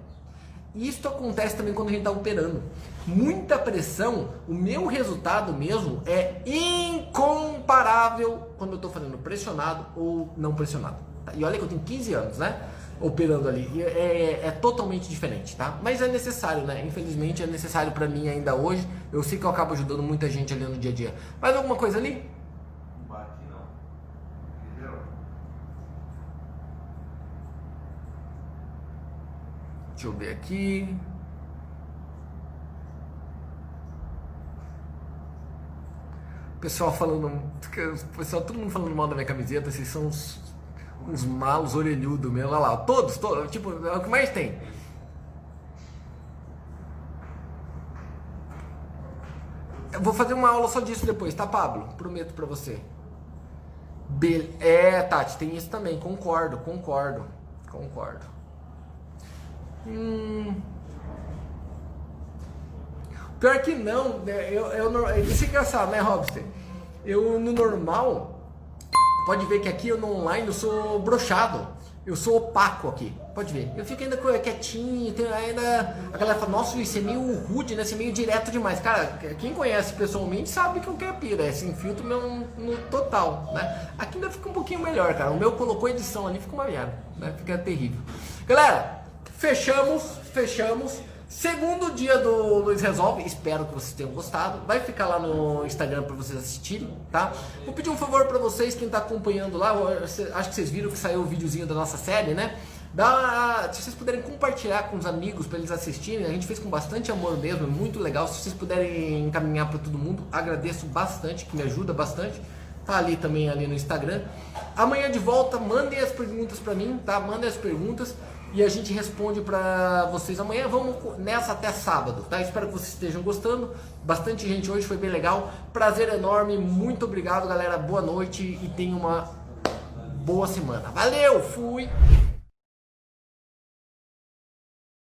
Isso acontece também quando a gente está operando. Muita pressão, o meu resultado mesmo é incomparável quando eu estou fazendo pressionado ou não pressionado. Tá? E olha que eu tenho 15 anos, né? Operando ali. É, é, totalmente diferente, tá? Mas é necessário, né? Infelizmente é necessário para mim ainda hoje. Eu sei que eu acabo ajudando muita gente ali no dia a dia. Mais alguma coisa ali? Deixa eu ver aqui. Pessoal falando. Pessoal, todo mundo falando mal da minha camiseta, vocês são uns, uns malos orelhudos mesmo. Olha lá, todos, todos, tipo, é o que mais tem. Eu vou fazer uma aula só disso depois, tá, Pablo? Prometo pra você. Be é, Tati, tem isso também. Concordo, concordo, concordo. Hum. Pior que não, né? eu, eu, isso é engraçado, né, Robson? Eu no normal, pode ver que aqui eu no online eu sou brochado, eu sou opaco aqui, pode ver. Eu fico ainda quietinho, tem ainda. A galera fala, nossa, isso é meio rude, né? Isso é meio direto demais. Cara, quem conhece pessoalmente sabe que eu quero pira, é sem filtro mesmo no total, né? Aqui ainda fica um pouquinho melhor, cara. O meu colocou edição ali, fica uma merda, né? Fica terrível. Galera, Fechamos, fechamos. Segundo dia do Luiz Resolve, espero que vocês tenham gostado. Vai ficar lá no Instagram para vocês assistirem, tá? Vou pedir um favor para vocês, quem está acompanhando lá, acho que vocês viram que saiu o videozinho da nossa série, né? Dá, se vocês puderem compartilhar com os amigos para eles assistirem, a gente fez com bastante amor mesmo, é muito legal. Se vocês puderem encaminhar para todo mundo, agradeço bastante, que me ajuda bastante. Tá ali também ali no Instagram. Amanhã de volta, mandem as perguntas para mim, tá? Mandem as perguntas e a gente responde para vocês amanhã. Vamos nessa até sábado, tá? Espero que vocês estejam gostando. Bastante gente hoje, foi bem legal. Prazer enorme, muito obrigado, galera. Boa noite e tenha uma boa semana. Valeu, fui!